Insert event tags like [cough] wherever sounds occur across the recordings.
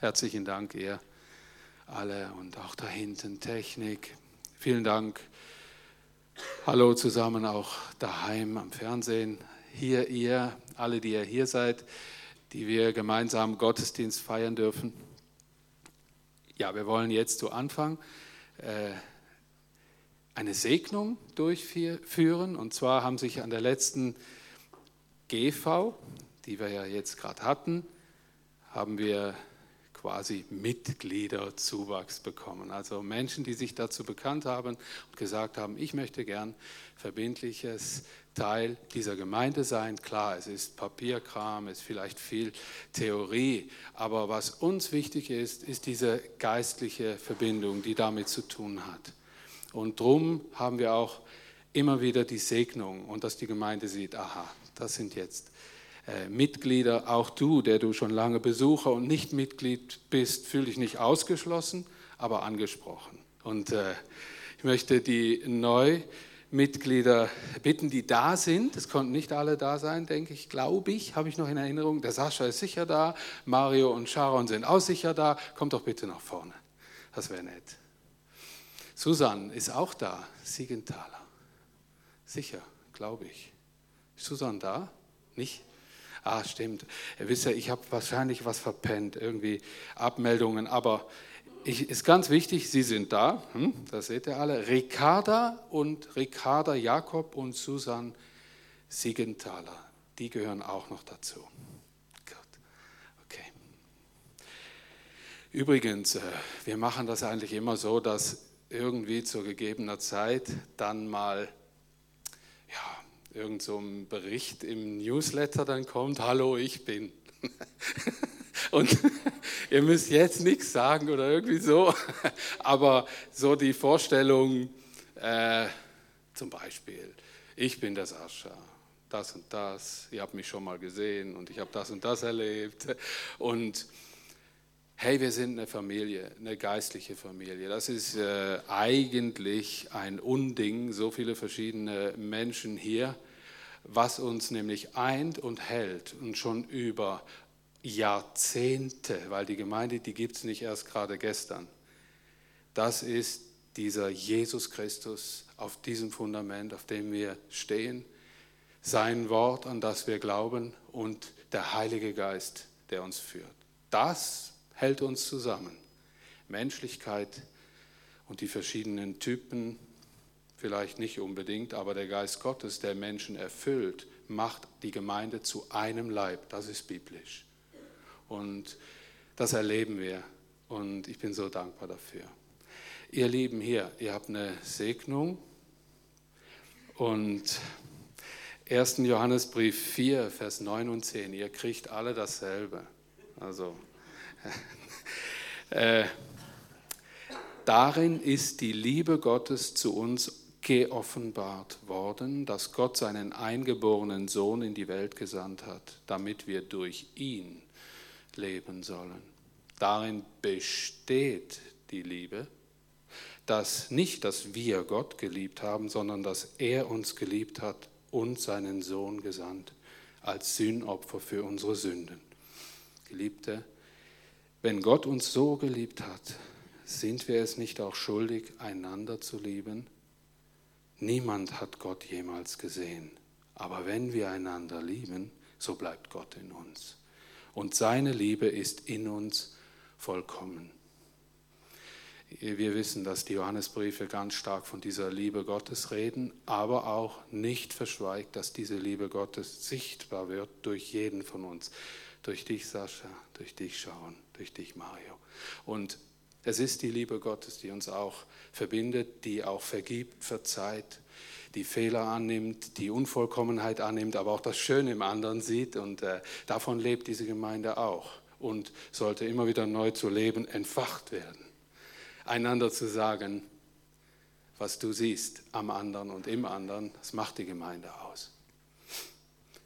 Herzlichen Dank, ihr alle und auch da hinten Technik. Vielen Dank. Hallo zusammen auch daheim am Fernsehen. Hier ihr, alle, die ihr hier seid, die wir gemeinsam Gottesdienst feiern dürfen. Ja, wir wollen jetzt zu Anfang äh, eine Segnung durchführen. Und zwar haben sich an der letzten GV, die wir ja jetzt gerade hatten, haben wir quasi Mitgliederzuwachs bekommen. Also Menschen, die sich dazu bekannt haben und gesagt haben, ich möchte gern verbindliches Teil dieser Gemeinde sein. Klar, es ist Papierkram, es ist vielleicht viel Theorie, aber was uns wichtig ist, ist diese geistliche Verbindung, die damit zu tun hat. Und darum haben wir auch immer wieder die Segnung und dass die Gemeinde sieht, aha, das sind jetzt Mitglieder, auch du, der du schon lange Besucher und nicht Mitglied bist, fühl dich nicht ausgeschlossen, aber angesprochen. Und äh, ich möchte die Neumitglieder bitten, die da sind. Es konnten nicht alle da sein, denke ich, glaube ich, habe ich noch in Erinnerung. Der Sascha ist sicher da, Mario und Sharon sind auch sicher da. Kommt doch bitte nach vorne. Das wäre nett. Susan ist auch da, Siegenthaler. Sicher, glaube ich. Ist Susan da? Nicht? Ah, stimmt. Ihr wisst ja, ich habe wahrscheinlich was verpennt, irgendwie Abmeldungen, aber ich, ist ganz wichtig, Sie sind da, hm, das seht ihr alle. Ricarda und Ricarda Jakob und Susan Siegenthaler, die gehören auch noch dazu. Okay. Übrigens, äh, wir machen das eigentlich immer so, dass irgendwie zur gegebener Zeit dann mal ja, irgend so ein Bericht im Newsletter dann kommt, hallo, ich bin. [laughs] Und [laughs] ihr müsst jetzt nichts sagen oder irgendwie so, [laughs] aber so die Vorstellung, äh, zum Beispiel, ich bin der Sascha, das und das, ihr habt mich schon mal gesehen und ich habe das und das erlebt. Und hey, wir sind eine Familie, eine geistliche Familie. Das ist äh, eigentlich ein Unding, so viele verschiedene Menschen hier, was uns nämlich eint und hält und schon über Jahrzehnte, weil die Gemeinde, die gibt es nicht erst gerade gestern. Das ist dieser Jesus Christus auf diesem Fundament, auf dem wir stehen, sein Wort, an das wir glauben und der Heilige Geist, der uns führt. Das hält uns zusammen. Menschlichkeit und die verschiedenen Typen, vielleicht nicht unbedingt, aber der Geist Gottes, der Menschen erfüllt, macht die Gemeinde zu einem Leib. Das ist biblisch. Und das erleben wir. Und ich bin so dankbar dafür. Ihr Lieben hier, ihr habt eine Segnung. Und 1. Johannesbrief 4, Vers 9 und 10, ihr kriegt alle dasselbe. Also [laughs] äh, darin ist die Liebe Gottes zu uns geoffenbart worden, dass Gott seinen eingeborenen Sohn in die Welt gesandt hat, damit wir durch ihn leben sollen. Darin besteht die Liebe, dass nicht, dass wir Gott geliebt haben, sondern dass er uns geliebt hat und seinen Sohn gesandt als Sühnopfer für unsere Sünden. Geliebte, wenn Gott uns so geliebt hat, sind wir es nicht auch schuldig, einander zu lieben? Niemand hat Gott jemals gesehen. Aber wenn wir einander lieben, so bleibt Gott in uns. Und seine Liebe ist in uns vollkommen. Wir wissen, dass die Johannesbriefe ganz stark von dieser Liebe Gottes reden, aber auch nicht verschweigt, dass diese Liebe Gottes sichtbar wird durch jeden von uns. Durch dich, Sascha, durch dich, Sharon durch dich, Mario. Und es ist die Liebe Gottes, die uns auch verbindet, die auch vergibt, verzeiht, die Fehler annimmt, die Unvollkommenheit annimmt, aber auch das Schöne im anderen sieht. Und äh, davon lebt diese Gemeinde auch und sollte immer wieder neu zu leben entfacht werden. Einander zu sagen, was du siehst am anderen und im anderen, das macht die Gemeinde aus.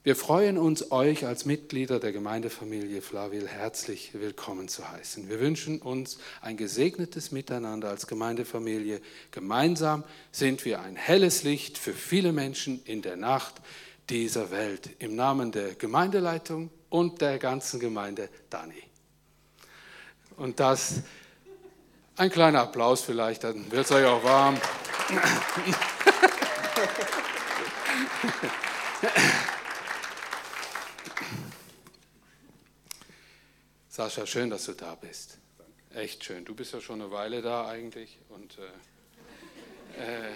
Wir freuen uns, euch als Mitglieder der Gemeindefamilie Flavil herzlich willkommen zu heißen. Wir wünschen uns ein gesegnetes Miteinander als Gemeindefamilie. Gemeinsam sind wir ein helles Licht für viele Menschen in der Nacht dieser Welt. Im Namen der Gemeindeleitung und der ganzen Gemeinde Dani. Und das, ein kleiner Applaus vielleicht, dann wird es euch auch warm. Sascha, schön, dass du da bist. Echt schön. Du bist ja schon eine Weile da eigentlich. Und, äh, äh,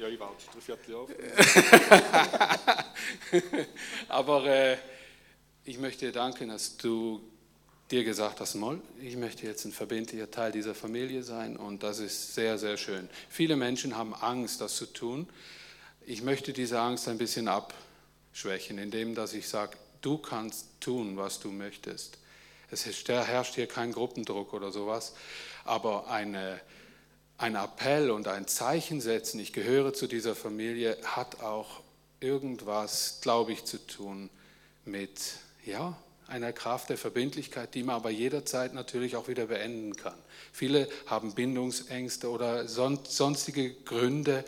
ja, ich warte drei Vierteljahr. [laughs] Aber äh, ich möchte dir danken, dass du dir gesagt hast, Moll, ich möchte jetzt ein verbindlicher Teil dieser Familie sein und das ist sehr, sehr schön. Viele Menschen haben Angst, das zu tun. Ich möchte diese Angst ein bisschen abschwächen, indem dass ich sage, du kannst tun, was du möchtest. Es herrscht hier kein Gruppendruck oder sowas, aber eine, ein Appell und ein Zeichen setzen, ich gehöre zu dieser Familie, hat auch irgendwas, glaube ich, zu tun mit, ja, einer Kraft der Verbindlichkeit, die man aber jederzeit natürlich auch wieder beenden kann. Viele haben Bindungsängste oder sonstige Gründe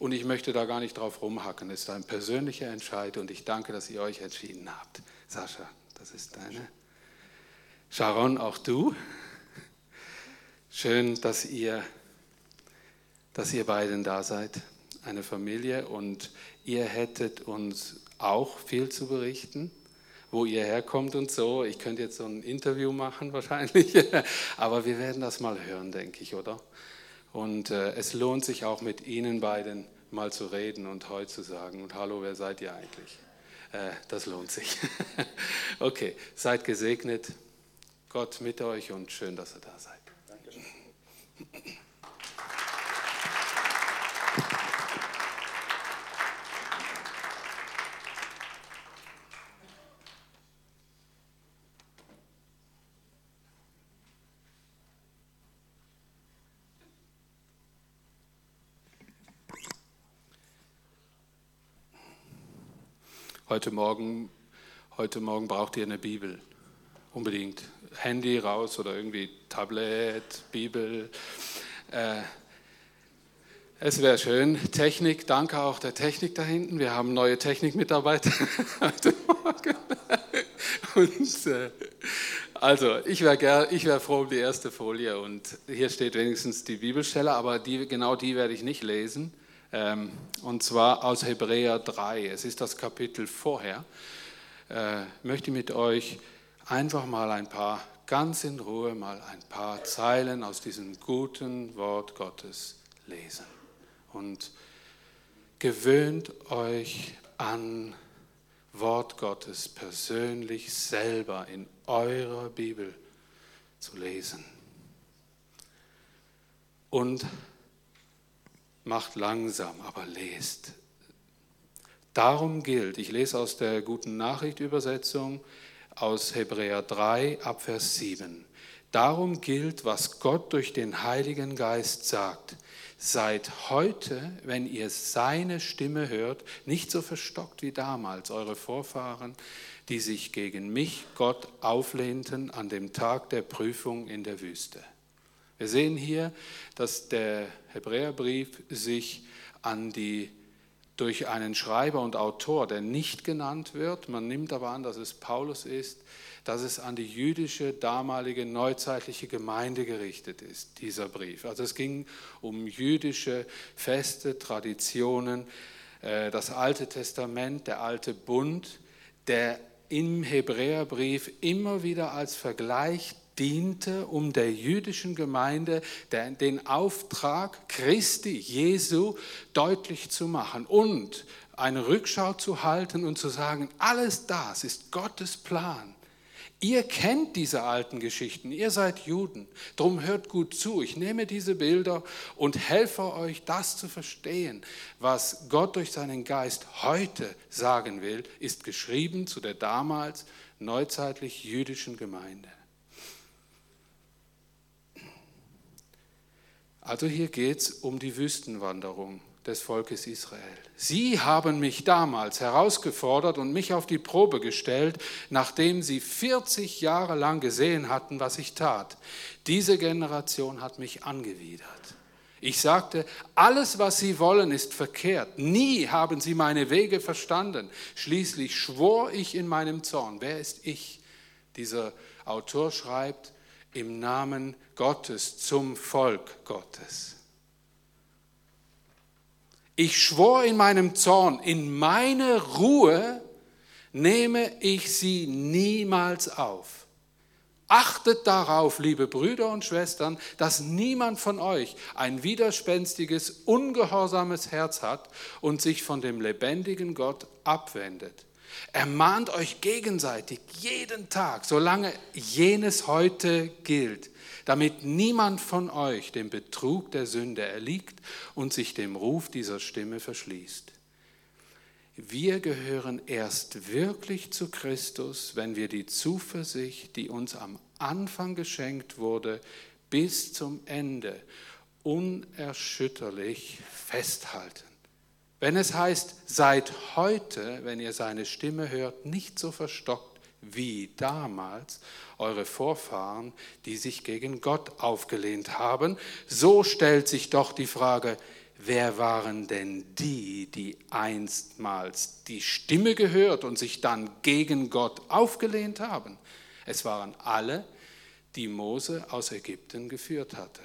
und ich möchte da gar nicht drauf rumhacken. Es ist ein persönlicher Entscheid und ich danke, dass ihr euch entschieden habt. Sascha, das ist deine. Sharon, auch du. Schön, dass ihr, dass ihr beiden da seid, eine Familie und ihr hättet uns auch viel zu berichten wo ihr herkommt und so. Ich könnte jetzt so ein Interview machen [laughs] wahrscheinlich, aber wir werden das mal hören, denke ich, oder? Und äh, es lohnt sich auch mit Ihnen beiden mal zu reden und heute zu sagen, und hallo, wer seid ihr eigentlich? Äh, das lohnt sich. [laughs] okay, seid gesegnet. Gott mit euch und schön, dass ihr da seid. Heute Morgen, heute Morgen braucht ihr eine Bibel. Unbedingt. Handy raus oder irgendwie Tablet, Bibel. Äh, es wäre schön. Technik, danke auch der Technik da hinten. Wir haben neue Technikmitarbeiter [laughs] heute Morgen. Und, äh, also, ich wäre wär froh um die erste Folie und hier steht wenigstens die Bibelstelle, aber die, genau die werde ich nicht lesen. Ähm, und zwar aus Hebräer 3. Es ist das Kapitel vorher. Äh, ich möchte mit euch einfach mal ein paar, ganz in Ruhe mal ein paar Zeilen aus diesem guten Wort Gottes lesen. Und gewöhnt euch an Wort Gottes persönlich selber in eurer Bibel zu lesen. Und macht langsam, aber lest. Darum gilt, ich lese aus der guten Nachricht Übersetzung aus Hebräer 3 Abvers 7. Darum gilt, was Gott durch den Heiligen Geist sagt. Seid heute, wenn ihr seine Stimme hört, nicht so verstockt wie damals eure Vorfahren, die sich gegen mich, Gott, auflehnten an dem Tag der Prüfung in der Wüste. Wir sehen hier, dass der Hebräerbrief sich an die durch einen Schreiber und Autor, der nicht genannt wird, man nimmt aber an, dass es Paulus ist, dass es an die jüdische damalige neuzeitliche Gemeinde gerichtet ist, dieser Brief. Also es ging um jüdische Feste, Traditionen, äh, das Alte Testament, der alte Bund, der im Hebräerbrief immer wieder als Vergleich diente, um der jüdischen Gemeinde den Auftrag Christi, Jesu, deutlich zu machen und eine Rückschau zu halten und zu sagen, alles das ist Gottes Plan. Ihr kennt diese alten Geschichten, ihr seid Juden, darum hört gut zu. Ich nehme diese Bilder und helfe euch, das zu verstehen. Was Gott durch seinen Geist heute sagen will, ist geschrieben zu der damals neuzeitlich jüdischen Gemeinde. Also hier geht es um die Wüstenwanderung des Volkes Israel. Sie haben mich damals herausgefordert und mich auf die Probe gestellt, nachdem sie 40 Jahre lang gesehen hatten, was ich tat. Diese Generation hat mich angewidert. Ich sagte, alles, was sie wollen, ist verkehrt. Nie haben sie meine Wege verstanden. Schließlich schwor ich in meinem Zorn. Wer ist ich? Dieser Autor schreibt, im Namen Gottes zum Volk Gottes. Ich schwor in meinem Zorn, in meine Ruhe nehme ich sie niemals auf. Achtet darauf, liebe Brüder und Schwestern, dass niemand von euch ein widerspenstiges, ungehorsames Herz hat und sich von dem lebendigen Gott abwendet. Ermahnt euch gegenseitig jeden Tag, solange jenes heute gilt, damit niemand von euch dem Betrug der Sünde erliegt und sich dem Ruf dieser Stimme verschließt. Wir gehören erst wirklich zu Christus, wenn wir die Zuversicht, die uns am Anfang geschenkt wurde, bis zum Ende unerschütterlich festhalten. Wenn es heißt, seid heute, wenn ihr seine Stimme hört, nicht so verstockt wie damals eure Vorfahren, die sich gegen Gott aufgelehnt haben, so stellt sich doch die Frage, wer waren denn die, die einstmals die Stimme gehört und sich dann gegen Gott aufgelehnt haben? Es waren alle, die Mose aus Ägypten geführt hatte.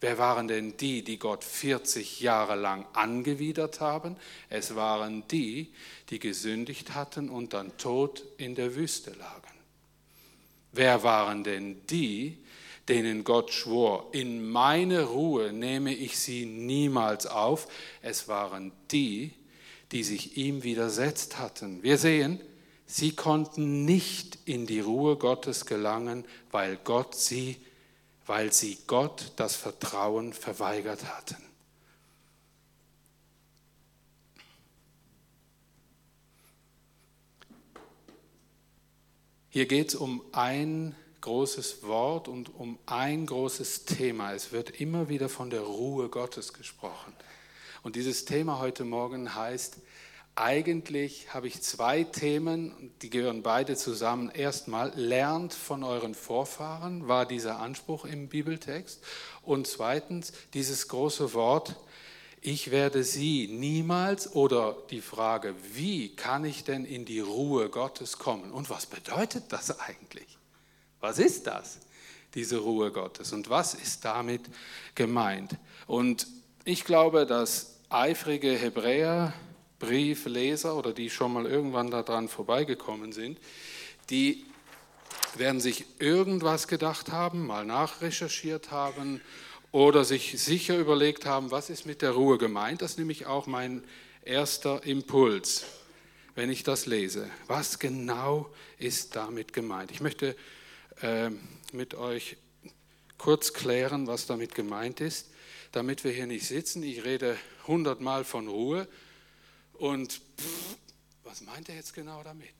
Wer waren denn die, die Gott 40 Jahre lang angewidert haben? Es waren die, die gesündigt hatten und dann tot in der Wüste lagen. Wer waren denn die, denen Gott schwor, in meine Ruhe nehme ich sie niemals auf? Es waren die, die sich ihm widersetzt hatten. Wir sehen, sie konnten nicht in die Ruhe Gottes gelangen, weil Gott sie weil sie Gott das Vertrauen verweigert hatten. Hier geht es um ein großes Wort und um ein großes Thema. Es wird immer wieder von der Ruhe Gottes gesprochen. Und dieses Thema heute Morgen heißt eigentlich habe ich zwei Themen, die gehören beide zusammen. Erstmal, lernt von euren Vorfahren, war dieser Anspruch im Bibeltext. Und zweitens, dieses große Wort, ich werde sie niemals oder die Frage, wie kann ich denn in die Ruhe Gottes kommen? Und was bedeutet das eigentlich? Was ist das, diese Ruhe Gottes? Und was ist damit gemeint? Und ich glaube, dass eifrige Hebräer, Briefleser oder die schon mal irgendwann daran vorbeigekommen sind, die werden sich irgendwas gedacht haben, mal nachrecherchiert haben oder sich sicher überlegt haben, was ist mit der Ruhe gemeint. Das ist nämlich auch mein erster Impuls, wenn ich das lese. Was genau ist damit gemeint? Ich möchte äh, mit euch kurz klären, was damit gemeint ist, damit wir hier nicht sitzen. Ich rede hundertmal von Ruhe und pff, was meint er jetzt genau damit?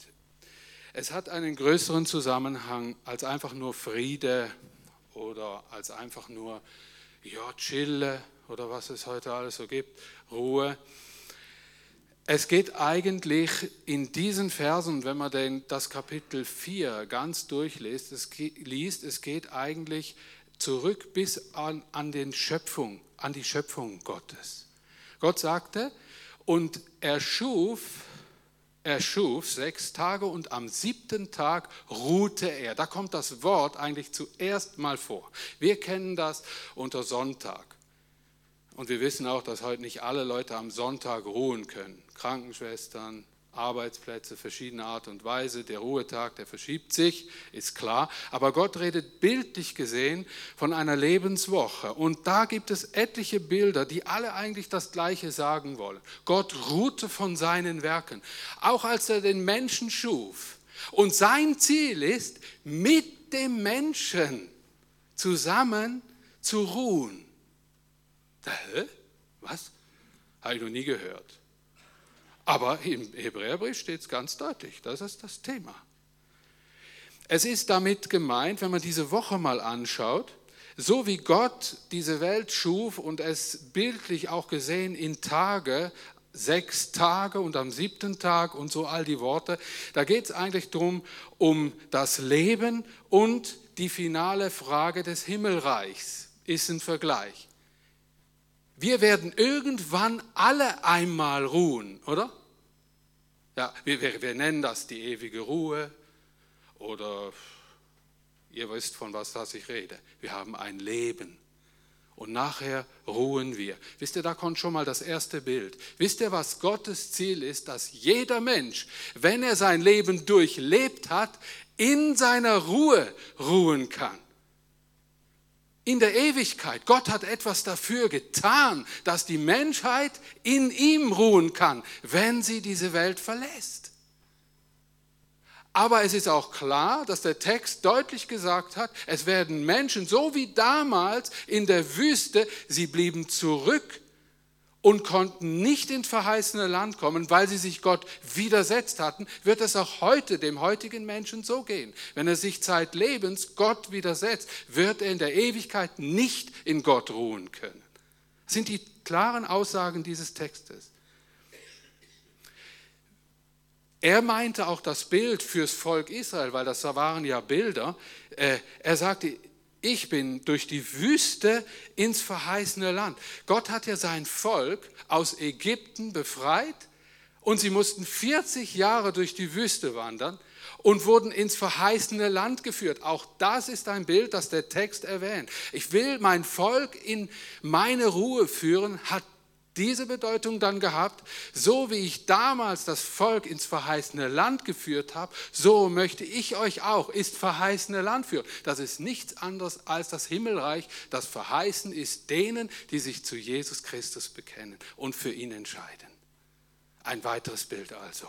Es hat einen größeren Zusammenhang als einfach nur Friede oder als einfach nur, ja, Chille oder was es heute alles so gibt, Ruhe. Es geht eigentlich in diesen Versen, wenn man den, das Kapitel 4 ganz durchliest, es, liest, es geht eigentlich zurück bis an, an, den Schöpfung, an die Schöpfung Gottes. Gott sagte, und er schuf, er schuf sechs Tage und am siebten Tag ruhte er. Da kommt das Wort eigentlich zuerst mal vor. Wir kennen das unter Sonntag. Und wir wissen auch, dass heute nicht alle Leute am Sonntag ruhen können. Krankenschwestern, Arbeitsplätze, verschiedene Art und Weise. Der Ruhetag, der verschiebt sich, ist klar. Aber Gott redet bildlich gesehen von einer Lebenswoche. Und da gibt es etliche Bilder, die alle eigentlich das Gleiche sagen wollen. Gott ruhte von seinen Werken, auch als er den Menschen schuf. Und sein Ziel ist, mit dem Menschen zusammen zu ruhen. Hä? Was? Habe ich noch nie gehört. Aber im Hebräerbrief steht es ganz deutlich, das ist das Thema. Es ist damit gemeint, wenn man diese Woche mal anschaut, so wie Gott diese Welt schuf und es bildlich auch gesehen in Tage, sechs Tage und am siebten Tag und so all die Worte, da geht es eigentlich darum, um das Leben und die finale Frage des Himmelreichs ist ein Vergleich. Wir werden irgendwann alle einmal ruhen, oder? Ja, wir, wir, wir nennen das die ewige Ruhe oder Ihr wisst, von was das ich rede. Wir haben ein Leben. Und nachher ruhen wir. Wisst ihr, da kommt schon mal das erste Bild. Wisst ihr, was Gottes Ziel ist? Dass jeder Mensch, wenn er sein Leben durchlebt hat, in seiner Ruhe ruhen kann in der Ewigkeit. Gott hat etwas dafür getan, dass die Menschheit in ihm ruhen kann, wenn sie diese Welt verlässt. Aber es ist auch klar, dass der Text deutlich gesagt hat, es werden Menschen, so wie damals in der Wüste, sie blieben zurück und konnten nicht ins verheißene Land kommen, weil sie sich Gott widersetzt hatten, wird es auch heute dem heutigen Menschen so gehen. Wenn er sich zeitlebens Gott widersetzt, wird er in der Ewigkeit nicht in Gott ruhen können. Das sind die klaren Aussagen dieses Textes. Er meinte auch das Bild fürs Volk Israel, weil das waren ja Bilder. Äh, er sagte, ich bin durch die Wüste ins verheißene Land. Gott hat ja sein Volk aus Ägypten befreit und sie mussten 40 Jahre durch die Wüste wandern und wurden ins verheißene Land geführt. Auch das ist ein Bild, das der Text erwähnt. Ich will mein Volk in meine Ruhe führen, hat diese Bedeutung dann gehabt, so wie ich damals das Volk ins verheißene Land geführt habe, so möchte ich euch auch ins verheißene Land führen. Das ist nichts anderes als das Himmelreich, das verheißen ist denen, die sich zu Jesus Christus bekennen und für ihn entscheiden. Ein weiteres Bild also.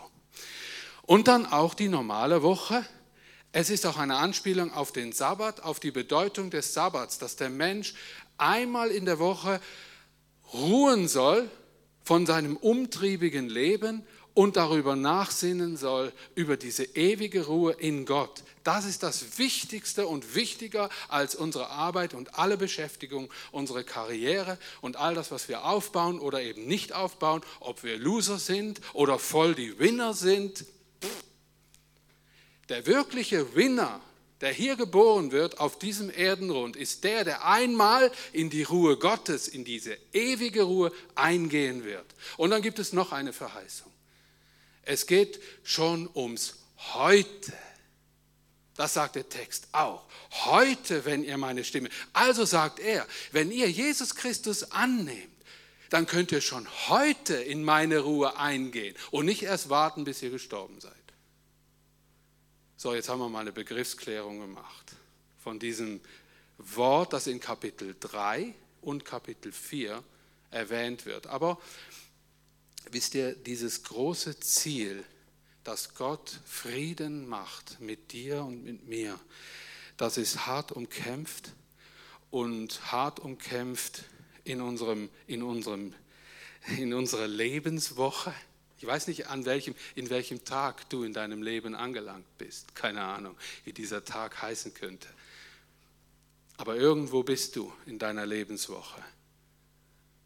Und dann auch die normale Woche. Es ist auch eine Anspielung auf den Sabbat, auf die Bedeutung des Sabbats, dass der Mensch einmal in der Woche ruhen soll von seinem umtriebigen Leben und darüber nachsinnen soll, über diese ewige Ruhe in Gott. Das ist das Wichtigste und wichtiger als unsere Arbeit und alle Beschäftigung, unsere Karriere und all das, was wir aufbauen oder eben nicht aufbauen, ob wir Loser sind oder voll die Winner sind. Der wirkliche Winner der hier geboren wird auf diesem Erdenrund, ist der, der einmal in die Ruhe Gottes, in diese ewige Ruhe eingehen wird. Und dann gibt es noch eine Verheißung. Es geht schon ums Heute. Das sagt der Text auch. Heute, wenn ihr meine Stimme. Also sagt er, wenn ihr Jesus Christus annehmt, dann könnt ihr schon heute in meine Ruhe eingehen und nicht erst warten, bis ihr gestorben seid. So, jetzt haben wir mal eine Begriffsklärung gemacht von diesem Wort, das in Kapitel 3 und Kapitel 4 erwähnt wird. Aber wisst ihr, dieses große Ziel, dass Gott Frieden macht mit dir und mit mir, das ist hart umkämpft und hart umkämpft in, unserem, in, unserem, in unserer Lebenswoche ich weiß nicht, an welchem, in welchem Tag du in deinem Leben angelangt bist. Keine Ahnung, wie dieser Tag heißen könnte. Aber irgendwo bist du in deiner Lebenswoche.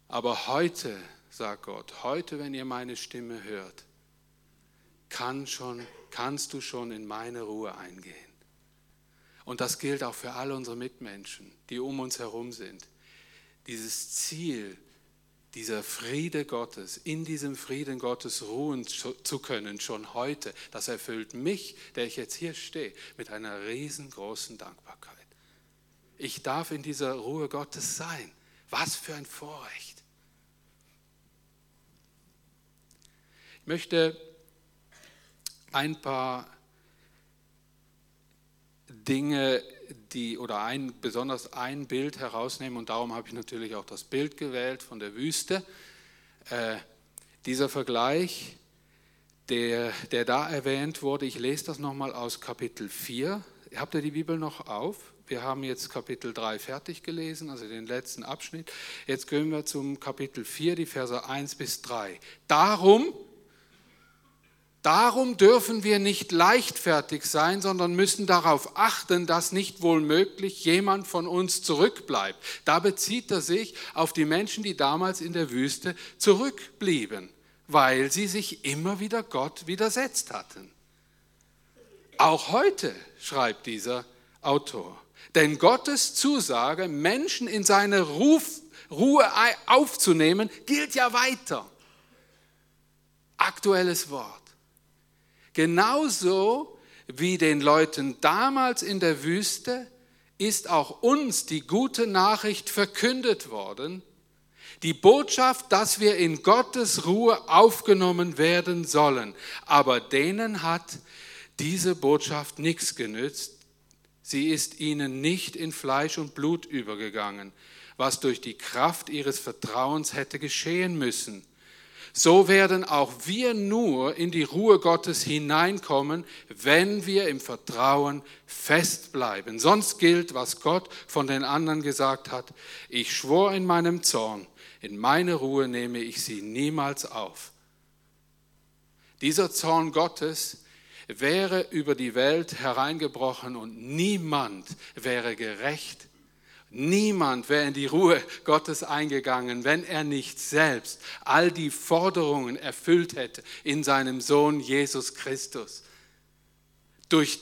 Aber heute, sagt Gott, heute, wenn ihr meine Stimme hört, kann schon, kannst du schon in meine Ruhe eingehen. Und das gilt auch für alle unsere Mitmenschen, die um uns herum sind. Dieses Ziel, dieser Friede Gottes, in diesem Frieden Gottes ruhen zu können, schon heute, das erfüllt mich, der ich jetzt hier stehe, mit einer riesengroßen Dankbarkeit. Ich darf in dieser Ruhe Gottes sein. Was für ein Vorrecht. Ich möchte ein paar Dinge die oder ein, besonders ein Bild herausnehmen und darum habe ich natürlich auch das Bild gewählt von der Wüste. Äh, dieser Vergleich, der, der da erwähnt wurde, ich lese das nochmal aus Kapitel 4. Habt ihr die Bibel noch auf? Wir haben jetzt Kapitel 3 fertig gelesen, also den letzten Abschnitt. Jetzt gehen wir zum Kapitel 4, die Verse 1 bis 3. Darum, Darum dürfen wir nicht leichtfertig sein, sondern müssen darauf achten, dass nicht wohl möglich jemand von uns zurückbleibt. Da bezieht er sich auf die Menschen, die damals in der Wüste zurückblieben, weil sie sich immer wieder Gott widersetzt hatten. Auch heute schreibt dieser Autor. Denn Gottes Zusage, Menschen in seine Ruf, Ruhe aufzunehmen, gilt ja weiter. Aktuelles Wort. Genauso wie den Leuten damals in der Wüste ist auch uns die gute Nachricht verkündet worden, die Botschaft, dass wir in Gottes Ruhe aufgenommen werden sollen. Aber denen hat diese Botschaft nichts genützt. Sie ist ihnen nicht in Fleisch und Blut übergegangen, was durch die Kraft ihres Vertrauens hätte geschehen müssen so werden auch wir nur in die Ruhe Gottes hineinkommen, wenn wir im Vertrauen festbleiben. Sonst gilt, was Gott von den anderen gesagt hat. Ich schwor in meinem Zorn, in meine Ruhe nehme ich sie niemals auf. Dieser Zorn Gottes wäre über die Welt hereingebrochen und niemand wäre gerecht Niemand wäre in die Ruhe Gottes eingegangen, wenn er nicht selbst all die Forderungen erfüllt hätte in seinem Sohn Jesus Christus. Durch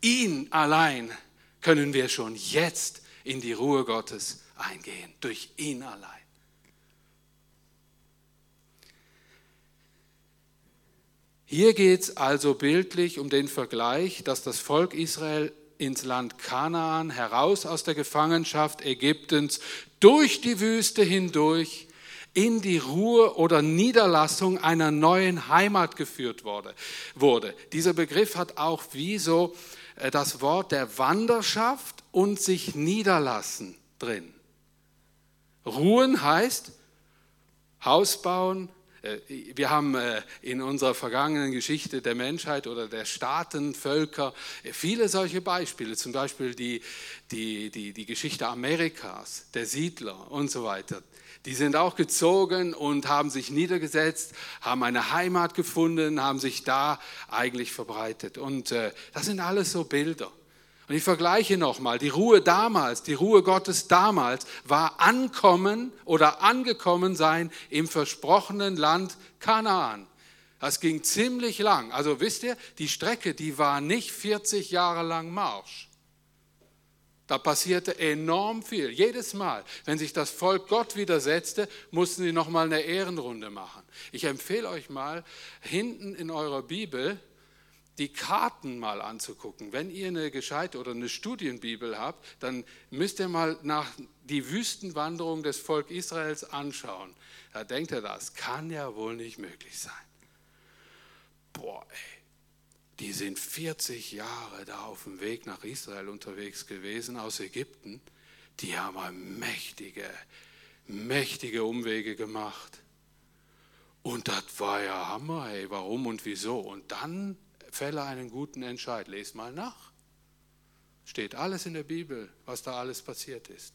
ihn allein können wir schon jetzt in die Ruhe Gottes eingehen. Durch ihn allein. Hier geht es also bildlich um den Vergleich, dass das Volk Israel ins Land Kanaan, heraus aus der Gefangenschaft Ägyptens, durch die Wüste hindurch in die Ruhe oder Niederlassung einer neuen Heimat geführt wurde. wurde. Dieser Begriff hat auch wie so äh, das Wort der Wanderschaft und sich niederlassen drin. Ruhen heißt Haus bauen, wir haben äh, in unserer vergangenen Geschichte der Menschheit oder der Staaten, Völker äh, viele solche Beispiele, zum Beispiel die, die, die, die Geschichte Amerikas, der Siedler und so weiter. Die sind auch gezogen und haben sich niedergesetzt, haben eine Heimat gefunden, haben sich da eigentlich verbreitet. Und das sind alles so Bilder. Und ich vergleiche nochmal, die Ruhe damals, die Ruhe Gottes damals war Ankommen oder angekommen sein im versprochenen Land Kanaan. Das ging ziemlich lang. Also wisst ihr, die Strecke, die war nicht 40 Jahre lang Marsch. Da passierte enorm viel. Jedes Mal, wenn sich das Volk Gott widersetzte, mussten sie nochmal eine Ehrenrunde machen. Ich empfehle euch mal, hinten in eurer Bibel die Karten mal anzugucken. Wenn ihr eine gescheite oder eine Studienbibel habt, dann müsst ihr mal nach die Wüstenwanderung des Volk Israels anschauen. Da denkt ihr, das kann ja wohl nicht möglich sein. Boah, ey, die sind 40 Jahre da auf dem Weg nach Israel unterwegs gewesen aus Ägypten. Die haben mächtige, mächtige Umwege gemacht. Und das war ja Hammer, ey, warum und wieso. Und dann fälle einen guten Entscheid. Lest mal nach. Steht alles in der Bibel, was da alles passiert ist.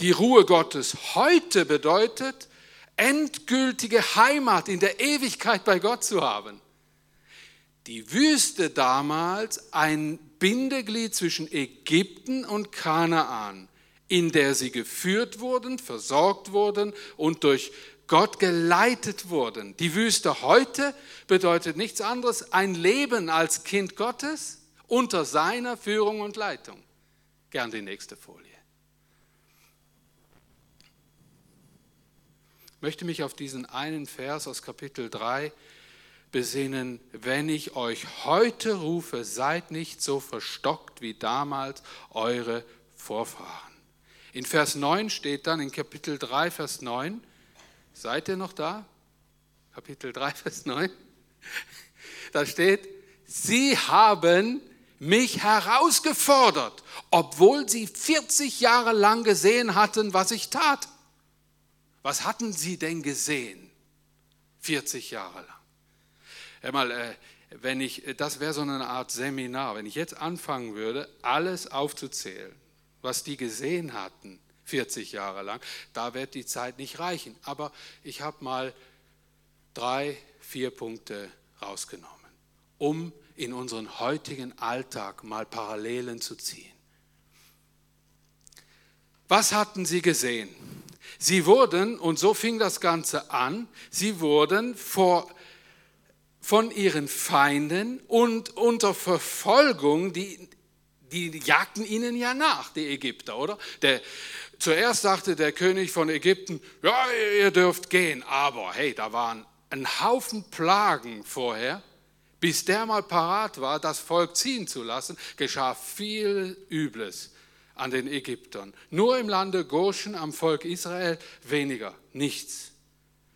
Die Ruhe Gottes heute bedeutet, endgültige Heimat in der Ewigkeit bei Gott zu haben. Die Wüste damals ein Bindeglied zwischen Ägypten und Kanaan, in der sie geführt wurden, versorgt wurden und durch Gott geleitet wurden. Die Wüste heute bedeutet nichts anderes, ein Leben als Kind Gottes unter seiner Führung und Leitung. Gern die nächste Folie. Ich möchte mich auf diesen einen Vers aus Kapitel 3 besinnen, wenn ich euch heute rufe, seid nicht so verstockt wie damals eure Vorfahren. In Vers 9 steht dann, in Kapitel 3, Vers 9, Seid ihr noch da? Kapitel 3, Vers 9. Da steht, sie haben mich herausgefordert, obwohl sie 40 Jahre lang gesehen hatten, was ich tat. Was hatten sie denn gesehen? 40 Jahre lang. Hör mal, äh, wenn ich, das wäre so eine Art Seminar, wenn ich jetzt anfangen würde, alles aufzuzählen, was die gesehen hatten, 40 Jahre lang. Da wird die Zeit nicht reichen. Aber ich habe mal drei, vier Punkte rausgenommen, um in unseren heutigen Alltag mal Parallelen zu ziehen. Was hatten sie gesehen? Sie wurden, und so fing das Ganze an, sie wurden vor, von ihren Feinden und unter Verfolgung, die, die jagten ihnen ja nach, die Ägypter, oder? Der, Zuerst sagte der König von Ägypten, ja, ihr dürft gehen, aber hey, da waren ein Haufen Plagen vorher, Bis der mal parat war, das Volk ziehen zu lassen, geschah viel Übles an den Ägyptern. Nur im Lande Goshen am Volk Israel weniger, nichts.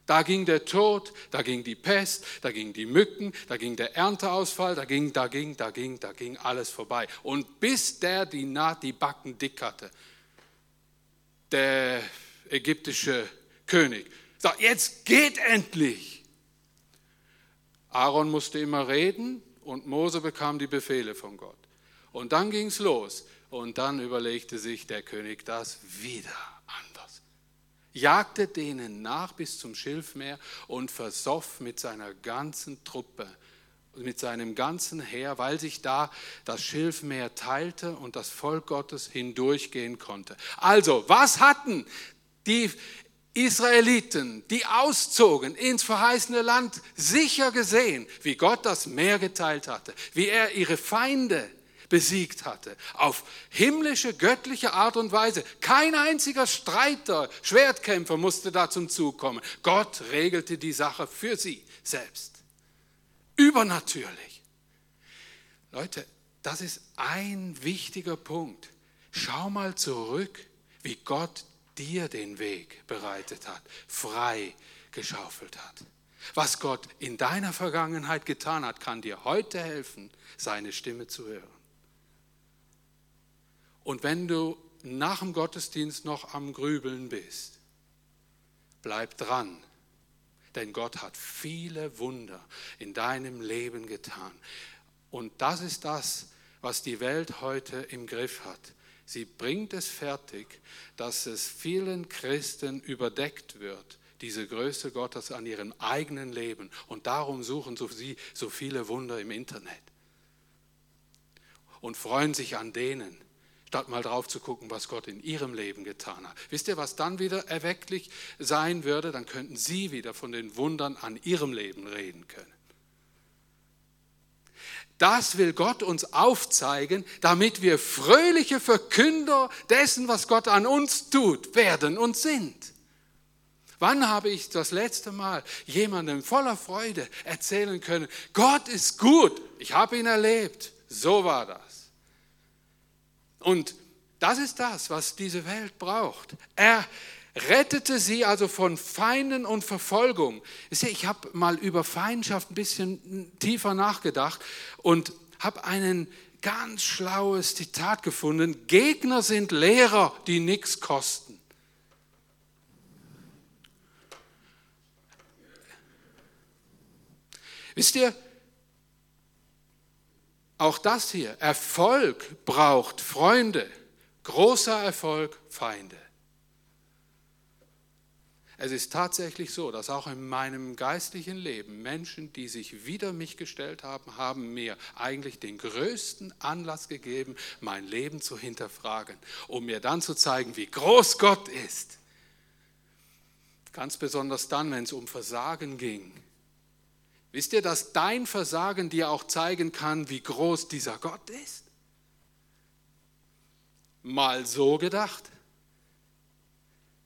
Da ging der Tod, da ging die Pest, da ging die Mücken, da ging der Ernteausfall, da ging, da ging, da ging, da ging alles vorbei. Und bis der die Naht, die Backen dick hatte, der ägyptische König, sagt, jetzt geht endlich. Aaron musste immer reden und Mose bekam die Befehle von Gott. Und dann ging es los. Und dann überlegte sich der König das wieder anders. Jagte denen nach bis zum Schilfmeer und versoff mit seiner ganzen Truppe, mit seinem ganzen Heer, weil sich da das Schilfmeer teilte und das Volk Gottes hindurchgehen konnte. Also, was hatten die Israeliten, die auszogen ins verheißene Land, sicher gesehen, wie Gott das Meer geteilt hatte, wie er ihre Feinde besiegt hatte. Auf himmlische, göttliche Art und Weise. Kein einziger Streiter, Schwertkämpfer musste da zum Zug kommen. Gott regelte die Sache für sie selbst. Übernatürlich. Leute, das ist ein wichtiger Punkt. Schau mal zurück, wie Gott dir den Weg bereitet hat, frei geschaufelt hat. Was Gott in deiner Vergangenheit getan hat, kann dir heute helfen, seine Stimme zu hören. Und wenn du nach dem Gottesdienst noch am Grübeln bist, bleib dran, denn Gott hat viele Wunder in deinem Leben getan. Und das ist das, was die Welt heute im Griff hat. Sie bringt es fertig, dass es vielen Christen überdeckt wird, diese Größe Gottes an ihrem eigenen Leben. Und darum suchen sie so viele Wunder im Internet und freuen sich an denen, statt mal drauf zu gucken, was Gott in ihrem Leben getan hat. Wisst ihr, was dann wieder erwecklich sein würde? Dann könnten sie wieder von den Wundern an ihrem Leben reden können. Das will Gott uns aufzeigen, damit wir fröhliche Verkünder dessen, was Gott an uns tut, werden und sind. Wann habe ich das letzte Mal jemandem voller Freude erzählen können, Gott ist gut, ich habe ihn erlebt. So war das. Und das ist das, was diese Welt braucht. Er rettete sie also von Feinden und Verfolgung. Ich habe mal über Feindschaft ein bisschen tiefer nachgedacht und habe einen ganz schlaues Zitat gefunden. Gegner sind Lehrer, die nichts kosten. Wisst ihr, auch das hier, Erfolg braucht Freunde, großer Erfolg Feinde. Es ist tatsächlich so, dass auch in meinem geistlichen Leben Menschen, die sich wider mich gestellt haben, haben mir eigentlich den größten Anlass gegeben, mein Leben zu hinterfragen, um mir dann zu zeigen, wie groß Gott ist. Ganz besonders dann, wenn es um Versagen ging Wisst ihr, dass dein Versagen dir auch zeigen kann, wie groß dieser Gott ist? Mal so gedacht.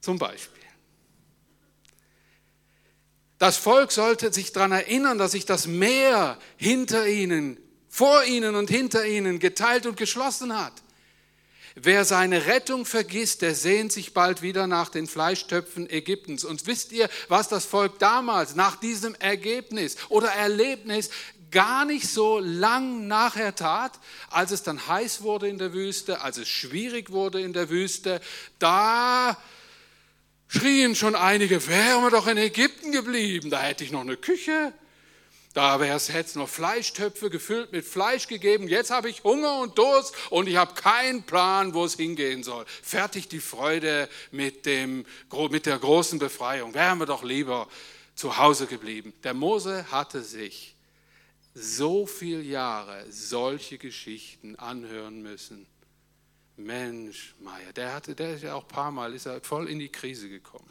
Zum Beispiel. Das Volk sollte sich daran erinnern, dass sich das Meer hinter ihnen, vor ihnen und hinter ihnen geteilt und geschlossen hat. Wer seine Rettung vergisst, der sehnt sich bald wieder nach den Fleischtöpfen Ägyptens. Und wisst ihr, was das Volk damals nach diesem Ergebnis oder Erlebnis gar nicht so lang nachher tat, als es dann heiß wurde in der Wüste, als es schwierig wurde in der Wüste, da schrien schon einige, wären wir doch in Ägypten geblieben, da hätte ich noch eine Küche, da hätte es noch Fleischtöpfe gefüllt mit Fleisch gegeben. Jetzt habe ich Hunger und Durst und ich habe keinen Plan, wo es hingehen soll. Fertig die Freude mit, dem, mit der großen Befreiung. Wären wir doch lieber zu Hause geblieben. Der Mose hatte sich so viele Jahre solche Geschichten anhören müssen. Mensch, Meier, der hatte, der ist ja auch ein paar Mal, ist er voll in die Krise gekommen.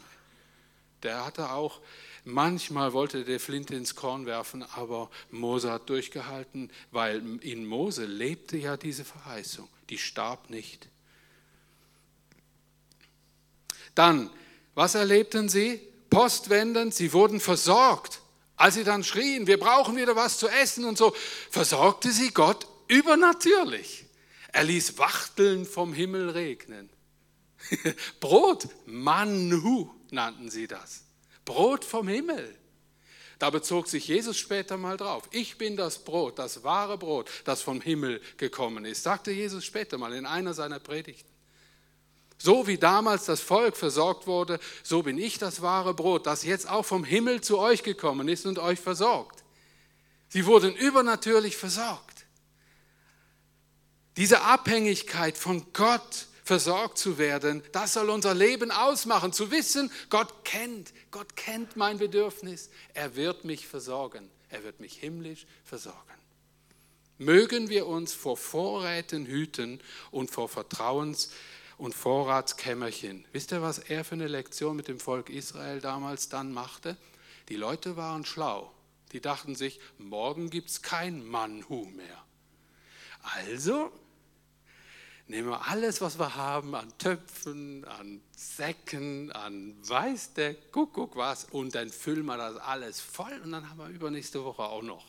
Der hatte auch Manchmal wollte der Flinte ins Korn werfen, aber Mose hat durchgehalten, weil in Mose lebte ja diese Verheißung. Die starb nicht. Dann, was erlebten sie? Postwendend, sie wurden versorgt. Als sie dann schrien, wir brauchen wieder was zu essen und so, versorgte sie Gott übernatürlich. Er ließ Wachteln vom Himmel regnen. [laughs] Brot, Manhu nannten sie das. Brot vom Himmel. Da bezog sich Jesus später mal drauf. Ich bin das Brot, das wahre Brot, das vom Himmel gekommen ist, sagte Jesus später mal in einer seiner Predigten. So wie damals das Volk versorgt wurde, so bin ich das wahre Brot, das jetzt auch vom Himmel zu euch gekommen ist und euch versorgt. Sie wurden übernatürlich versorgt. Diese Abhängigkeit von Gott versorgt zu werden, das soll unser Leben ausmachen, zu wissen, Gott kennt, Gott kennt mein Bedürfnis, er wird mich versorgen, er wird mich himmlisch versorgen. Mögen wir uns vor Vorräten hüten und vor Vertrauens und Vorratskämmerchen. Wisst ihr, was er für eine Lektion mit dem Volk Israel damals dann machte? Die Leute waren schlau. Die dachten sich, morgen gibt es kein Manhu mehr. Also nehmen wir alles, was wir haben an Töpfen, an Säcken, an weiß der Kuckuck was und dann füllen wir das alles voll und dann haben wir übernächste Woche auch noch.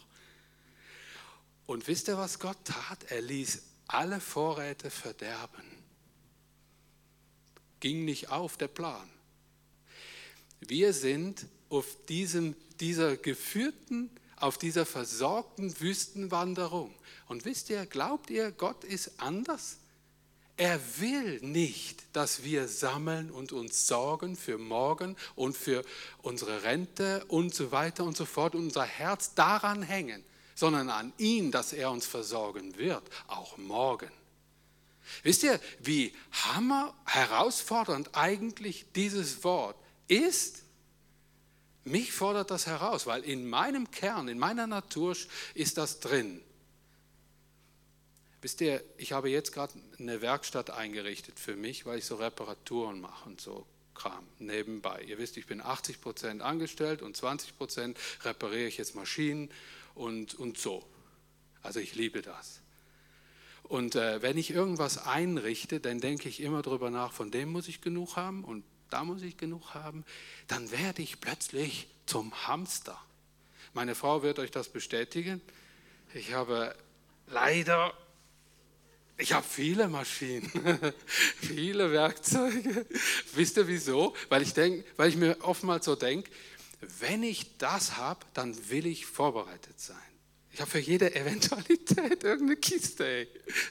Und wisst ihr, was Gott tat? Er ließ alle Vorräte verderben. Ging nicht auf der Plan. Wir sind auf diesem, dieser geführten, auf dieser versorgten Wüstenwanderung. Und wisst ihr, glaubt ihr, Gott ist anders? Er will nicht, dass wir sammeln und uns sorgen für morgen und für unsere Rente und so weiter und so fort und unser Herz daran hängen, sondern an ihn, dass er uns versorgen wird, auch morgen. Wisst ihr, wie hammer herausfordernd eigentlich dieses Wort ist? Mich fordert das heraus, weil in meinem Kern, in meiner Natur ist das drin. Wisst ihr, ich habe jetzt gerade eine Werkstatt eingerichtet für mich, weil ich so Reparaturen mache und so Kram nebenbei. Ihr wisst, ich bin 80 Prozent angestellt und 20 Prozent repariere ich jetzt Maschinen und, und so. Also ich liebe das. Und äh, wenn ich irgendwas einrichte, dann denke ich immer darüber nach, von dem muss ich genug haben und da muss ich genug haben. Dann werde ich plötzlich zum Hamster. Meine Frau wird euch das bestätigen. Ich habe leider ich habe viele Maschinen, [laughs] viele Werkzeuge. Wisst ihr wieso? Weil ich, denk, weil ich mir oftmals so denke, wenn ich das habe, dann will ich vorbereitet sein. Ich habe für jede Eventualität [laughs] irgendeine Kiste, ey.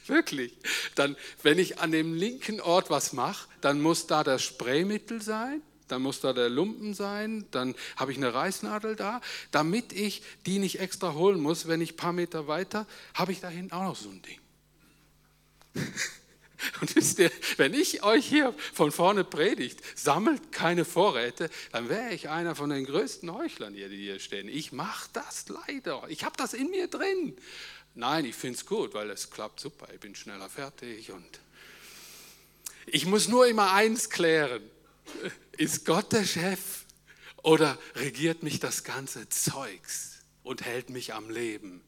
wirklich. Dann, wenn ich an dem linken Ort was mache, dann muss da das Spraymittel sein, dann muss da der Lumpen sein, dann habe ich eine Reißnadel da, damit ich die nicht extra holen muss, wenn ich ein paar Meter weiter, habe ich da hinten auch noch so ein Ding. [laughs] Und wisst ihr, wenn ich euch hier von vorne predigt, sammelt keine Vorräte, dann wäre ich einer von den größten Heuchlern hier, die hier stehen. Ich mache das leider. Ich habe das in mir drin. Nein, ich finde es gut, weil es klappt super. Ich bin schneller fertig und ich muss nur immer eins klären. [laughs] Ist Gott der Chef oder regiert mich das ganze Zeugs und hält mich am Leben?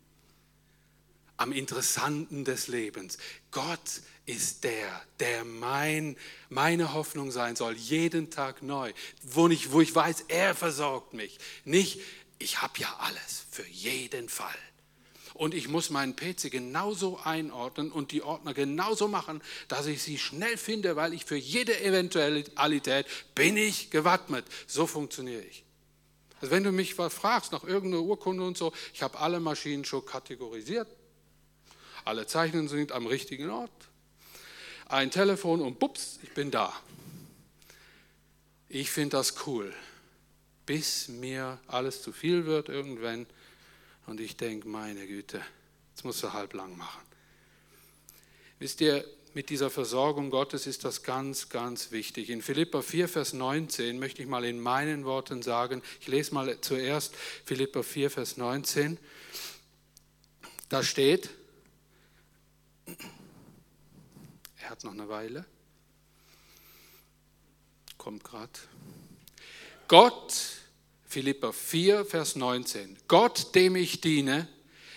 Am Interessanten des Lebens. Gott ist der, der mein, meine Hoffnung sein soll, jeden Tag neu, wo ich, wo ich weiß, er versorgt mich. Nicht, ich habe ja alles, für jeden Fall. Und ich muss meinen PC genauso einordnen und die Ordner genauso machen, dass ich sie schnell finde, weil ich für jede Eventualität bin ich gewappnet. So funktioniere ich. Also wenn du mich fragst nach irgendeiner Urkunde und so, ich habe alle Maschinen schon kategorisiert, alle Zeichnungen sind am richtigen Ort. Ein Telefon und bups, ich bin da. Ich finde das cool, bis mir alles zu viel wird irgendwann und ich denke, meine Güte, jetzt musst du halb lang machen. Wisst ihr, mit dieser Versorgung Gottes ist das ganz, ganz wichtig. In Philippa 4, Vers 19 möchte ich mal in meinen Worten sagen, ich lese mal zuerst Philippa 4, Vers 19. Da steht, er hat noch eine Weile. Kommt gerade. Gott, Philippa 4, Vers 19. Gott, dem ich diene,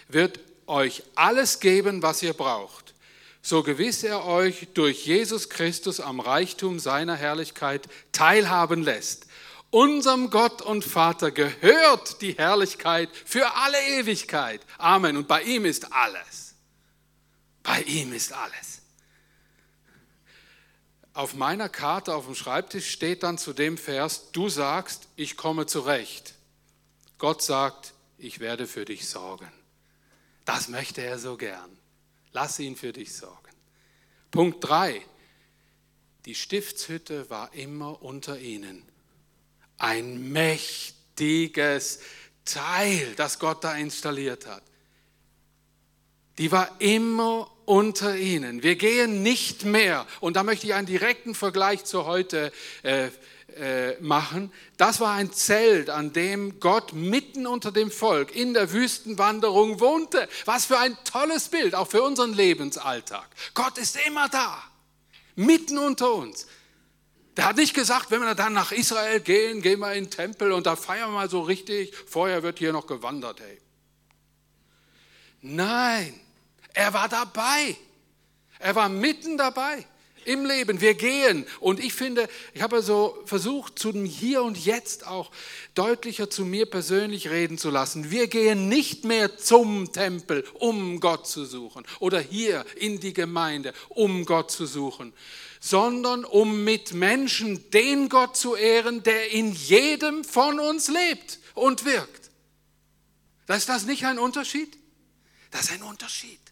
wird euch alles geben, was ihr braucht. So gewiss er euch durch Jesus Christus am Reichtum seiner Herrlichkeit teilhaben lässt. Unserem Gott und Vater gehört die Herrlichkeit für alle Ewigkeit. Amen. Und bei ihm ist alles. Bei ihm ist alles. Auf meiner Karte auf dem Schreibtisch steht dann zu dem Vers, du sagst, ich komme zurecht. Gott sagt, ich werde für dich sorgen. Das möchte er so gern. Lass ihn für dich sorgen. Punkt 3. Die Stiftshütte war immer unter ihnen. Ein mächtiges Teil, das Gott da installiert hat. Die war immer unter ihnen. Wir gehen nicht mehr, und da möchte ich einen direkten Vergleich zu heute äh, äh, machen. Das war ein Zelt, an dem Gott mitten unter dem Volk in der Wüstenwanderung wohnte. Was für ein tolles Bild, auch für unseren Lebensalltag. Gott ist immer da, mitten unter uns. Der hat nicht gesagt, wenn wir dann nach Israel gehen, gehen wir in den Tempel und da feiern wir mal so richtig. Vorher wird hier noch gewandert, hey. Nein, er war dabei. Er war mitten dabei im Leben. Wir gehen. Und ich finde, ich habe so versucht, zu dem Hier und Jetzt auch deutlicher zu mir persönlich reden zu lassen. Wir gehen nicht mehr zum Tempel, um Gott zu suchen. Oder hier in die Gemeinde, um Gott zu suchen. Sondern um mit Menschen den Gott zu ehren, der in jedem von uns lebt und wirkt. Ist das nicht ein Unterschied? Das ist ein Unterschied.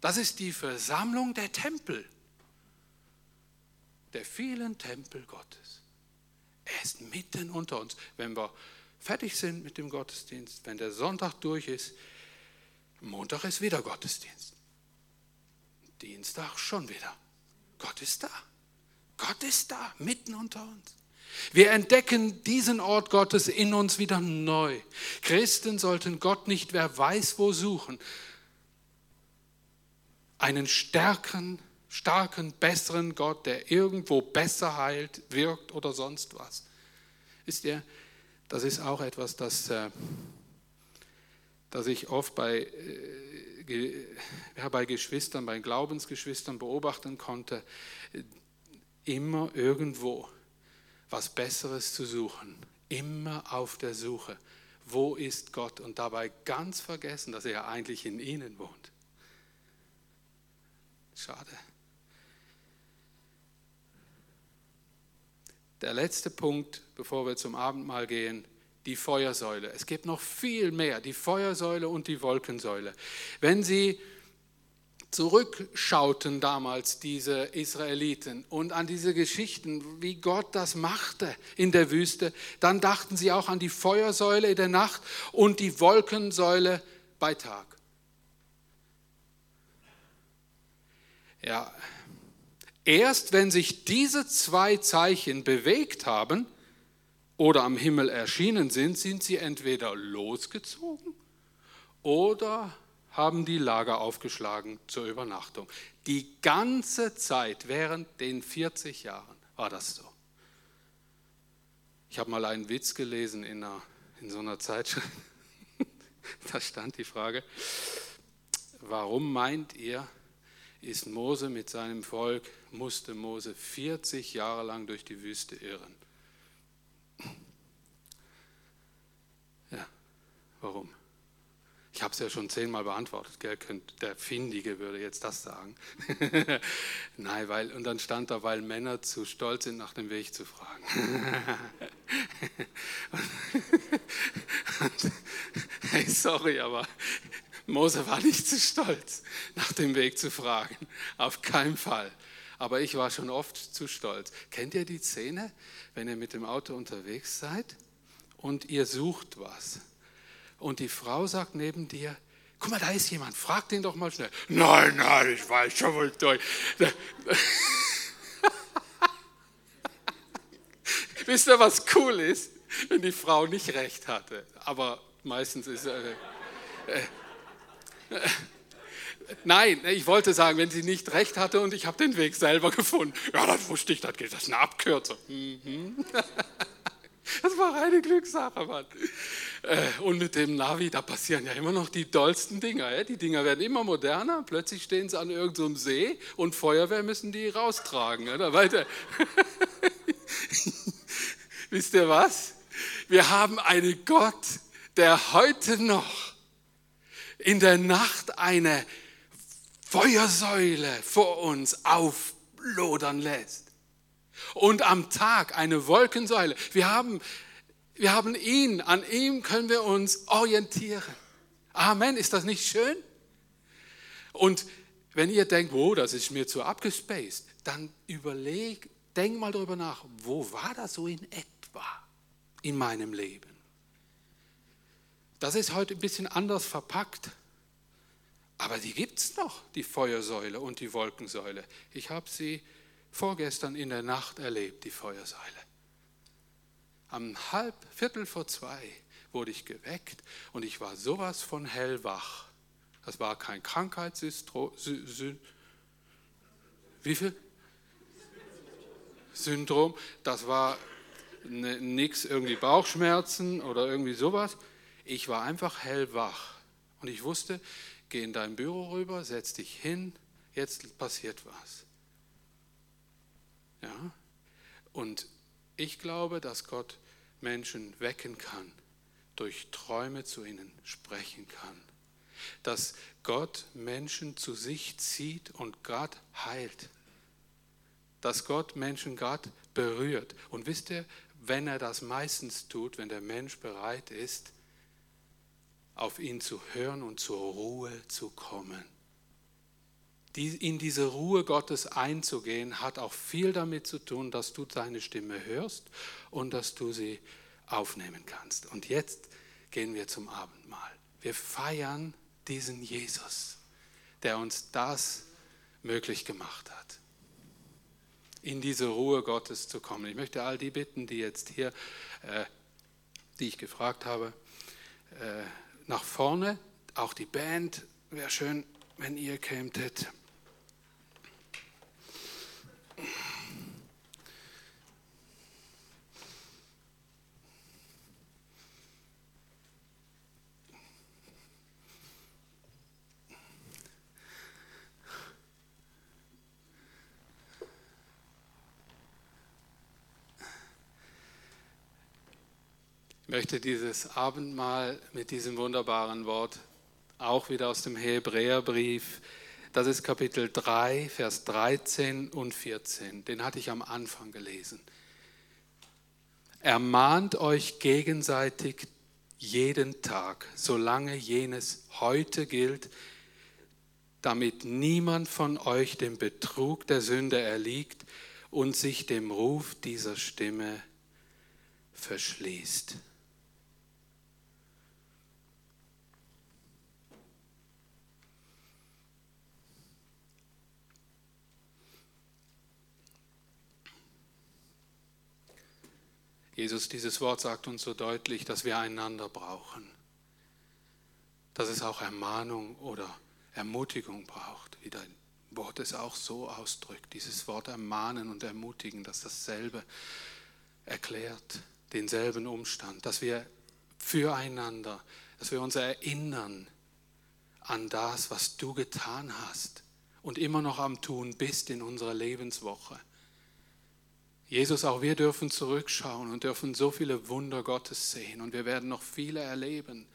Das ist die Versammlung der Tempel, der vielen Tempel Gottes. Er ist mitten unter uns. Wenn wir fertig sind mit dem Gottesdienst, wenn der Sonntag durch ist, Montag ist wieder Gottesdienst. Dienstag schon wieder. Gott ist da. Gott ist da, mitten unter uns. Wir entdecken diesen Ort Gottes in uns wieder neu. Christen sollten Gott nicht wer weiß wo suchen, einen stärkeren, starken, besseren Gott, der irgendwo besser heilt, wirkt oder sonst was. Wisst ihr, das ist auch etwas, das, äh, das ich oft bei, äh, ja, bei Geschwistern, bei Glaubensgeschwistern beobachten konnte, immer irgendwo was Besseres zu suchen, immer auf der Suche. Wo ist Gott? Und dabei ganz vergessen, dass er eigentlich in ihnen wohnt. Schade. Der letzte Punkt, bevor wir zum Abendmahl gehen, die Feuersäule. Es gibt noch viel mehr, die Feuersäule und die Wolkensäule. Wenn Sie zurückschauten damals, diese Israeliten, und an diese Geschichten, wie Gott das machte in der Wüste, dann dachten sie auch an die Feuersäule in der Nacht und die Wolkensäule bei Tag. Ja, erst wenn sich diese zwei Zeichen bewegt haben oder am Himmel erschienen sind, sind sie entweder losgezogen oder haben die Lager aufgeschlagen zur Übernachtung. Die ganze Zeit während den 40 Jahren war das so. Ich habe mal einen Witz gelesen in, einer, in so einer Zeitschrift. [laughs] da stand die Frage, warum meint ihr, ist Mose mit seinem Volk, musste Mose 40 Jahre lang durch die Wüste irren. Ja, warum? Ich habe es ja schon zehnmal beantwortet. Gell? Der Findige würde jetzt das sagen. [laughs] Nein, weil, und dann stand da, weil Männer zu stolz sind, nach dem Weg zu fragen. [laughs] [laughs] hey, sorry, aber Mose war nicht zu stolz, nach dem Weg zu fragen. Auf keinen Fall. Aber ich war schon oft zu stolz. Kennt ihr die Szene, wenn ihr mit dem Auto unterwegs seid und ihr sucht was? Und die Frau sagt neben dir, guck mal, da ist jemand, frag den doch mal schnell. Nein, nein, ich weiß schon wohl durch. [laughs] Wisst ihr, was cool ist? Wenn die Frau nicht recht hatte. Aber meistens ist... Äh, äh, [laughs] Nein, ich wollte sagen, wenn sie nicht recht hatte und ich habe den Weg selber gefunden. Ja, das wusste ich, das geht, das ist eine Abkürzung. Mhm. [laughs] Das war reine Glückssache, Mann. Äh, und mit dem Navi, da passieren ja immer noch die dollsten Dinger. Die Dinger werden immer moderner. Plötzlich stehen sie an irgendeinem See und Feuerwehr müssen die raustragen. Weiter. [laughs] wisst ihr was? Wir haben einen Gott, der heute noch in der Nacht eine Feuersäule vor uns auflodern lässt. Und am Tag eine Wolkensäule. Wir haben, wir haben ihn, an ihm können wir uns orientieren. Amen, ist das nicht schön? Und wenn ihr denkt, wo, das ist mir zu abgespaced, dann überleg, denk mal darüber nach, wo war das so in etwa in meinem Leben? Das ist heute ein bisschen anders verpackt. Aber die gibt es noch, die Feuersäule und die Wolkensäule. Ich habe sie vorgestern in der Nacht erlebt, die Feuersäule. Am halb, Viertel vor zwei wurde ich geweckt und ich war sowas von hellwach. Das war kein Krankheitssyndrom. Wie viel? Syndrom. Das war ne, nichts irgendwie Bauchschmerzen oder irgendwie sowas. Ich war einfach hellwach und ich wusste, geh in dein Büro rüber, setz dich hin, jetzt passiert was. Ja? Und ich glaube, dass Gott Menschen wecken kann, durch Träume zu ihnen sprechen kann. Dass Gott Menschen zu sich zieht und Gott heilt. Dass Gott Menschen Gott berührt. Und wisst ihr, wenn er das meistens tut, wenn der Mensch bereit ist, auf ihn zu hören und zur Ruhe zu kommen. in diese Ruhe Gottes einzugehen, hat auch viel damit zu tun, dass du seine Stimme hörst und dass du sie aufnehmen kannst. Und jetzt gehen wir zum Abendmahl. Wir feiern diesen Jesus, der uns das möglich gemacht hat, in diese Ruhe Gottes zu kommen. Ich möchte all die bitten, die jetzt hier, äh, die ich gefragt habe, äh, nach vorne. Auch die Band wäre schön, wenn ihr kämtet. Möchte dieses Abendmahl mit diesem wunderbaren Wort auch wieder aus dem Hebräerbrief, das ist Kapitel 3, Vers 13 und 14, den hatte ich am Anfang gelesen. Ermahnt euch gegenseitig jeden Tag, solange jenes heute gilt, damit niemand von euch dem Betrug der Sünde erliegt und sich dem Ruf dieser Stimme verschließt. Jesus, dieses Wort sagt uns so deutlich, dass wir einander brauchen. Dass es auch Ermahnung oder Ermutigung braucht, wie dein Wort es auch so ausdrückt. Dieses Wort ermahnen und ermutigen, dass dasselbe erklärt, denselben Umstand, dass wir füreinander, dass wir uns erinnern an das, was du getan hast und immer noch am Tun bist in unserer Lebenswoche. Jesus, auch wir dürfen zurückschauen und dürfen so viele Wunder Gottes sehen und wir werden noch viele erleben.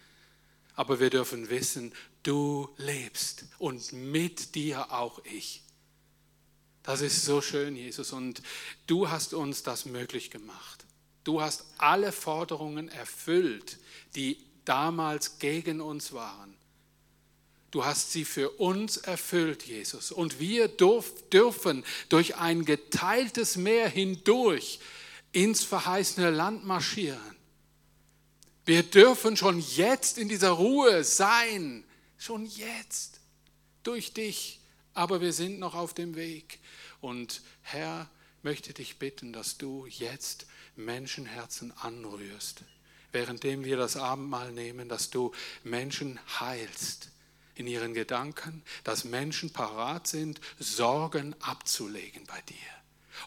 Aber wir dürfen wissen, du lebst und mit dir auch ich. Das ist so schön, Jesus, und du hast uns das möglich gemacht. Du hast alle Forderungen erfüllt, die damals gegen uns waren. Du hast sie für uns erfüllt, Jesus. Und wir dürfen durch ein geteiltes Meer hindurch ins verheißene Land marschieren. Wir dürfen schon jetzt in dieser Ruhe sein, schon jetzt durch dich. Aber wir sind noch auf dem Weg. Und Herr, möchte dich bitten, dass du jetzt Menschenherzen anrührst, währenddem wir das Abendmahl nehmen, dass du Menschen heilst in ihren Gedanken, dass Menschen parat sind, Sorgen abzulegen bei dir.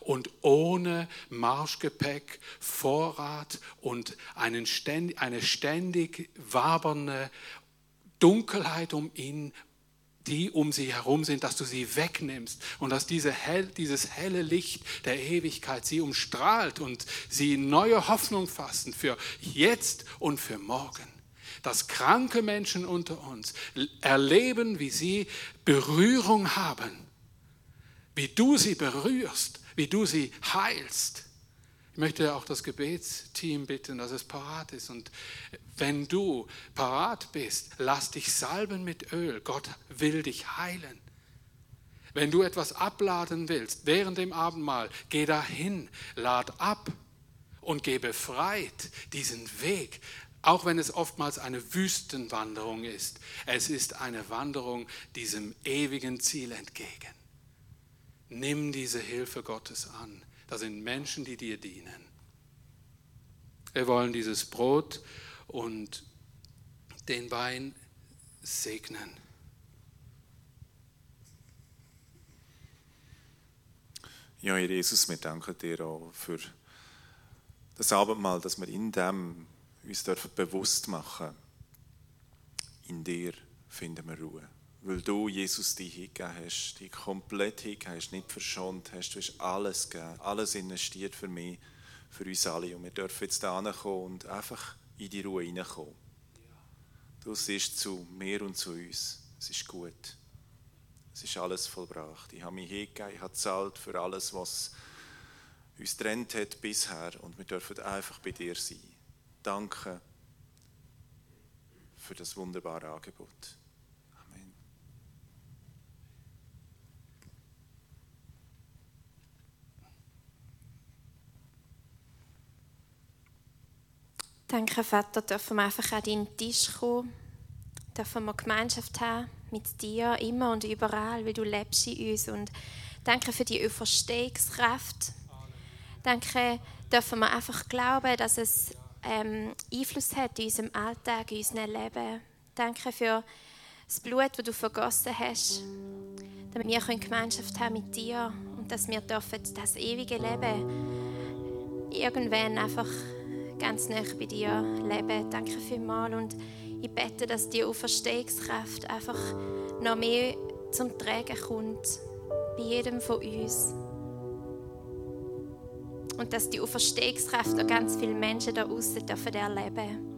Und ohne Marschgepäck, Vorrat und einen ständig, eine ständig wabernde Dunkelheit um ihn die um sie herum sind, dass du sie wegnimmst und dass diese hell, dieses helle Licht der Ewigkeit sie umstrahlt und sie neue Hoffnung fassen für jetzt und für morgen. Dass kranke Menschen unter uns erleben, wie sie Berührung haben, wie du sie berührst, wie du sie heilst. Ich möchte auch das Gebetsteam bitten, dass es parat ist. Und wenn du parat bist, lass dich salben mit Öl. Gott will dich heilen. Wenn du etwas abladen willst während dem Abendmahl, geh dahin, lad ab und geh befreit diesen Weg, auch wenn es oftmals eine Wüstenwanderung ist. Es ist eine Wanderung diesem ewigen Ziel entgegen. Nimm diese Hilfe Gottes an. Das sind Menschen, die dir dienen. Wir wollen dieses Brot und den Wein segnen. Ja, Jesus, wir danken dir auch für das Abendmahl, dass wir in dem uns dürfen bewusst machen in dir finden wir Ruhe. Weil du, Jesus, dich hingegeben hast, dich komplett hingegeben hast, nicht verschont hast. Du hast alles gegeben, alles investiert für mich, für uns alle. Und wir dürfen jetzt da kommen und einfach in die Ruhe hineinkommen. Du siehst zu mir und zu uns. Es ist gut. Es ist alles vollbracht. Ich habe mich hingegeben, ich habe gezahlt für alles, was uns trennt hat bisher. Und wir dürfen einfach bei dir sein. Danke für das wunderbare Angebot. Amen. Danke, Vater, dürfen wir einfach an deinen Tisch kommen, dürfen wir Gemeinschaft haben mit dir, immer und überall, weil du lebst in uns. Und danke für die Auferstehungskraft. Danke, dürfen wir einfach glauben, dass es ähm, Einfluss hat in unserem Alltag, in unserem Leben. Danke für das Blut, das du vergossen hast, damit wir Gemeinschaft haben mit dir und dass wir dürfen das ewige Leben irgendwann einfach ganz nah bei dir leben. Danke vielmals und ich bete, dass die Auferstehungskraft einfach noch mehr zum Tragen kommt bei jedem von uns und dass die Auferstehungskraft auch ganz viele Menschen da außen dürfen erleben